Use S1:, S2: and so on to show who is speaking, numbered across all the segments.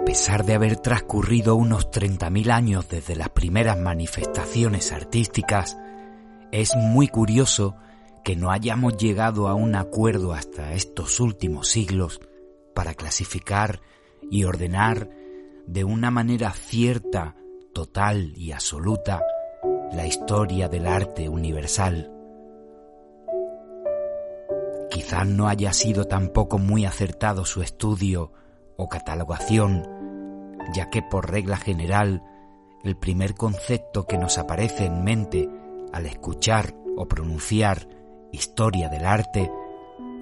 S1: pesar de haber transcurrido unos 30.000 años desde las primeras manifestaciones artísticas, es muy curioso que no hayamos llegado a un acuerdo hasta estos últimos siglos para clasificar y ordenar de una manera cierta, total y absoluta la historia del arte universal. Quizás no haya sido tampoco muy acertado su estudio o catalogación, ya que por regla general el primer concepto que nos aparece en mente al escuchar o pronunciar historia del arte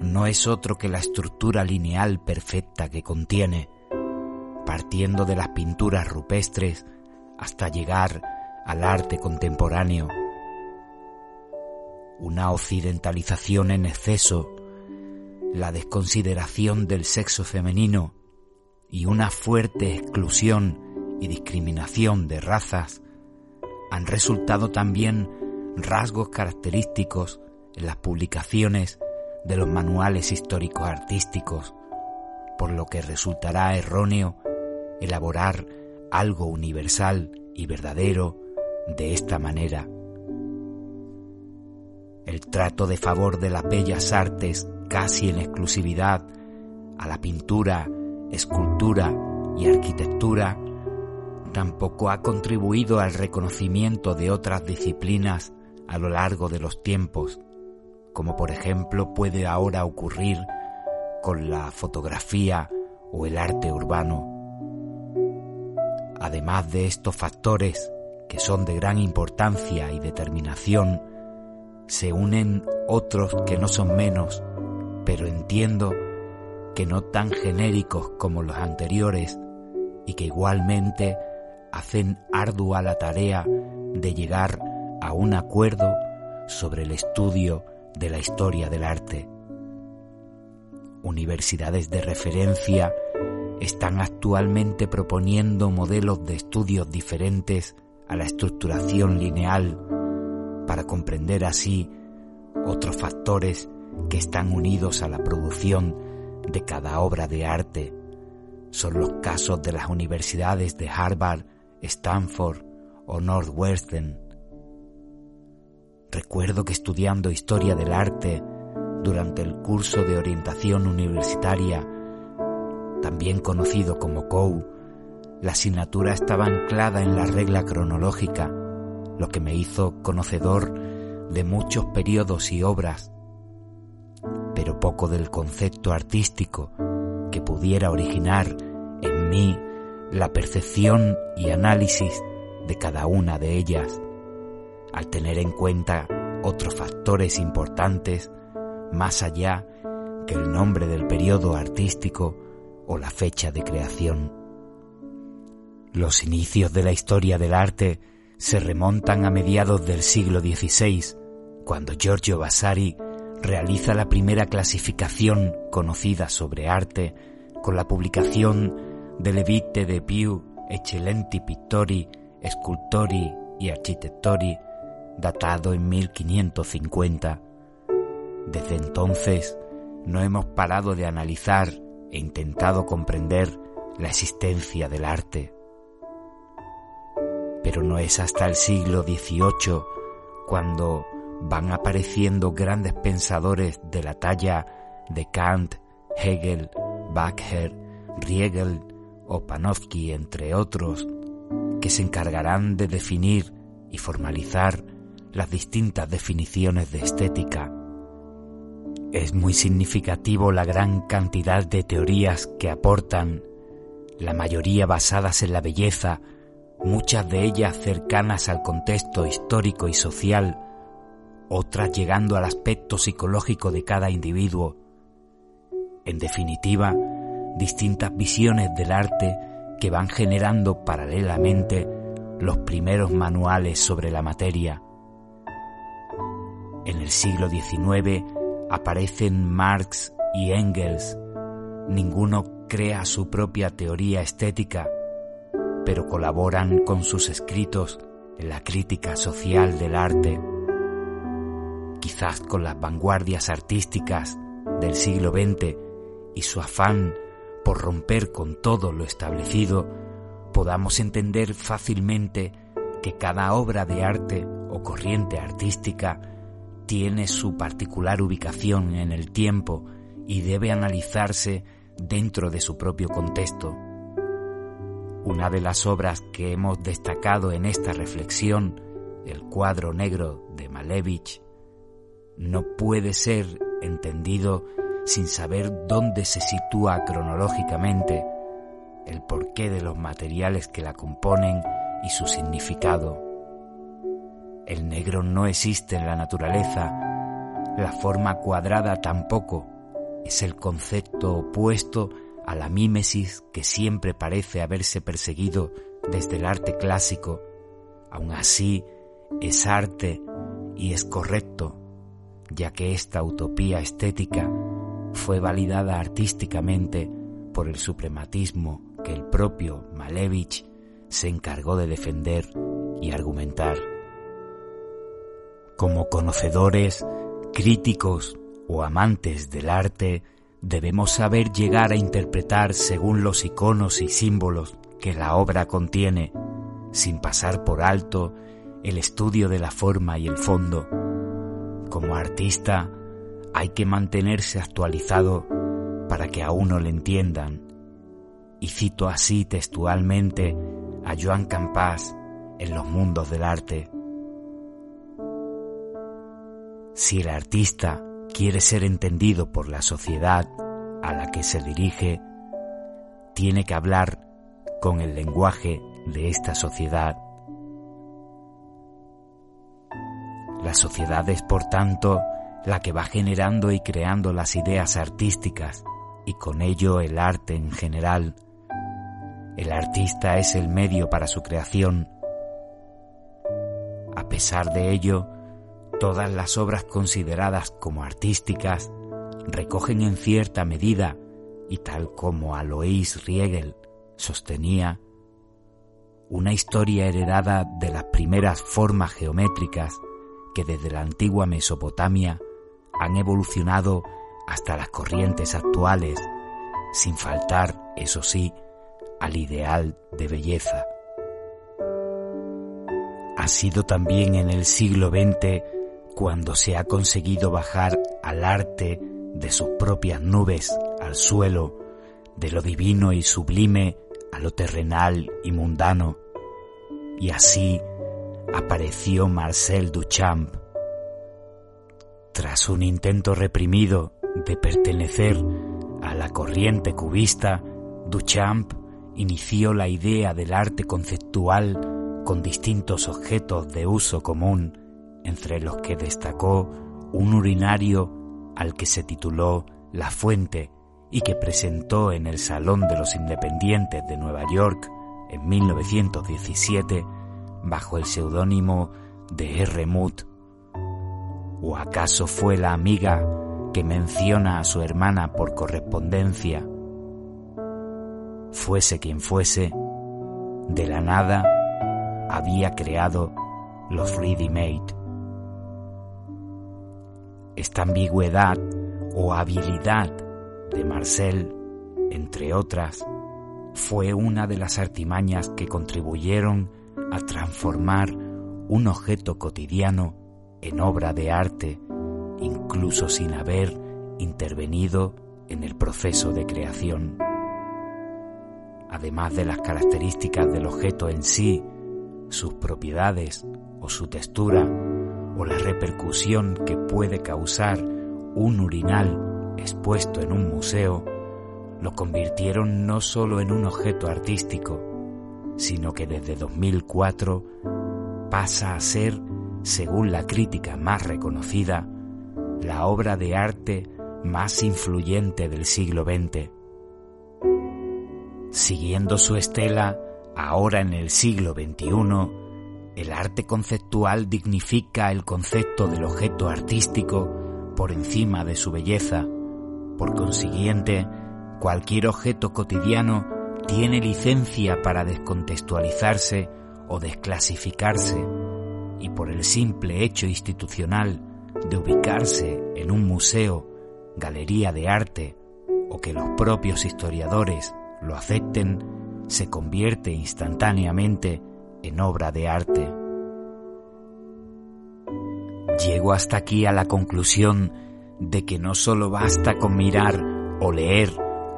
S1: no es otro que la estructura lineal perfecta que contiene, partiendo de las pinturas rupestres hasta llegar al arte contemporáneo. Una occidentalización en exceso, la desconsideración del sexo femenino y una fuerte exclusión y discriminación de razas han resultado también rasgos característicos en las publicaciones de los manuales históricos artísticos, por lo que resultará erróneo elaborar algo universal y verdadero de esta manera. El trato de favor de las bellas artes casi en exclusividad a la pintura, escultura y arquitectura tampoco ha contribuido al reconocimiento de otras disciplinas a lo largo de los tiempos, como por ejemplo puede ahora ocurrir con la fotografía o el arte urbano. Además de estos factores, que son de gran importancia y determinación, se unen otros que no son menos, pero entiendo que no tan genéricos como los anteriores y que igualmente hacen ardua la tarea de llegar a un acuerdo sobre el estudio de la historia del arte. Universidades de referencia están actualmente proponiendo modelos de estudios diferentes a la estructuración lineal para comprender así otros factores que están unidos a la producción de cada obra de arte. Son los casos de las universidades de Harvard, Stanford o Northwestern. Recuerdo que estudiando historia del arte durante el curso de orientación universitaria, también conocido como COU, la asignatura estaba anclada en la regla cronológica, lo que me hizo conocedor de muchos periodos y obras, pero poco del concepto artístico que pudiera originar en mí la percepción y análisis de cada una de ellas, al tener en cuenta otros factores importantes más allá que el nombre del periodo artístico o la fecha de creación. Los inicios de la historia del arte se remontan a mediados del siglo XVI, cuando Giorgio Vasari realiza la primera clasificación conocida sobre arte con la publicación delle vite de più eccellenti pittori, scultori y architettori, datado en 1550. Desde entonces no hemos parado de analizar e intentado comprender la existencia del arte. Pero no es hasta el siglo XVIII cuando van apareciendo grandes pensadores de la talla de Kant, Hegel, Bacher, Riegel o Panofsky, entre otros, que se encargarán de definir y formalizar las distintas definiciones de estética. Es muy significativo la gran cantidad de teorías que aportan, la mayoría basadas en la belleza, muchas de ellas cercanas al contexto histórico y social, otras llegando al aspecto psicológico de cada individuo. En definitiva, distintas visiones del arte que van generando paralelamente los primeros manuales sobre la materia. En el siglo XIX aparecen Marx y Engels. Ninguno crea su propia teoría estética, pero colaboran con sus escritos en la crítica social del arte. Quizás con las vanguardias artísticas del siglo XX y su afán por romper con todo lo establecido, podamos entender fácilmente que cada obra de arte o corriente artística tiene su particular ubicación en el tiempo y debe analizarse dentro de su propio contexto. Una de las obras que hemos destacado en esta reflexión, el cuadro negro de Malevich, no puede ser entendido sin saber dónde se sitúa cronológicamente, el porqué de los materiales que la componen y su significado. El negro no existe en la naturaleza, la forma cuadrada tampoco, es el concepto opuesto a la mímesis que siempre parece haberse perseguido desde el arte clásico. Aun así, es arte y es correcto, ya que esta utopía estética fue validada artísticamente por el suprematismo que el propio Malevich se encargó de defender y argumentar. Como conocedores, críticos o amantes del arte, debemos saber llegar a interpretar según los iconos y símbolos que la obra contiene, sin pasar por alto el estudio de la forma y el fondo. Como artista, hay que mantenerse actualizado para que a uno le entiendan. Y cito así textualmente a Joan Campas en los mundos del arte. Si el artista quiere ser entendido por la sociedad a la que se dirige, tiene que hablar con el lenguaje de esta sociedad. La sociedad es, por tanto, la que va generando y creando las ideas artísticas y con ello el arte en general. El artista es el medio para su creación. A pesar de ello, todas las obras consideradas como artísticas recogen en cierta medida, y tal como Alois Riegel sostenía, una historia heredada de las primeras formas geométricas que desde la antigua Mesopotamia han evolucionado hasta las corrientes actuales, sin faltar, eso sí, al ideal de belleza. Ha sido también en el siglo XX cuando se ha conseguido bajar al arte de sus propias nubes al suelo, de lo divino y sublime a lo terrenal y mundano, y así apareció Marcel Duchamp, tras un intento reprimido de pertenecer a la corriente cubista, Duchamp inició la idea del arte conceptual con distintos objetos de uso común, entre los que destacó un urinario al que se tituló La Fuente y que presentó en el Salón de los Independientes de Nueva York en 1917 bajo el seudónimo de R. Muth ¿O acaso fue la amiga que menciona a su hermana por correspondencia? Fuese quien fuese, de la nada había creado los ready-made. Esta ambigüedad o habilidad de Marcel, entre otras, fue una de las artimañas que contribuyeron a transformar un objeto cotidiano en obra de arte, incluso sin haber intervenido en el proceso de creación. Además de las características del objeto en sí, sus propiedades o su textura, o la repercusión que puede causar un urinal expuesto en un museo, lo convirtieron no solo en un objeto artístico, sino que desde 2004 pasa a ser según la crítica más reconocida, la obra de arte más influyente del siglo XX. Siguiendo su estela, ahora en el siglo XXI, el arte conceptual dignifica el concepto del objeto artístico por encima de su belleza. Por consiguiente, cualquier objeto cotidiano tiene licencia para descontextualizarse o desclasificarse y por el simple hecho institucional de ubicarse en un museo, galería de arte o que los propios historiadores lo acepten, se convierte instantáneamente en obra de arte. Llego hasta aquí a la conclusión de que no solo basta con mirar o leer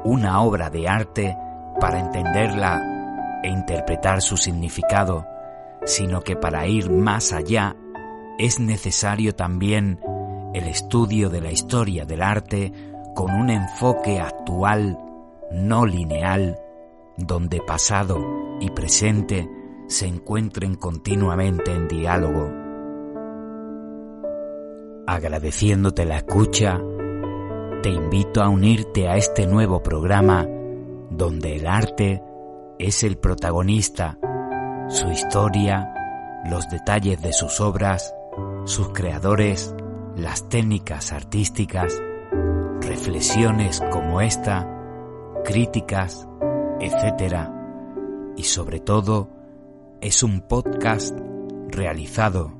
S1: una obra de arte para entenderla e interpretar su significado, sino que para ir más allá es necesario también el estudio de la historia del arte con un enfoque actual, no lineal, donde pasado y presente se encuentren continuamente en diálogo. Agradeciéndote la escucha, te invito a unirte a este nuevo programa donde el arte es el protagonista, su historia, los detalles de sus obras, sus creadores, las técnicas artísticas, reflexiones como esta, críticas, etc. Y sobre todo, es un podcast realizado,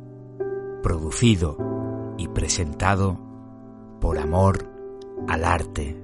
S1: producido y presentado por amor al arte.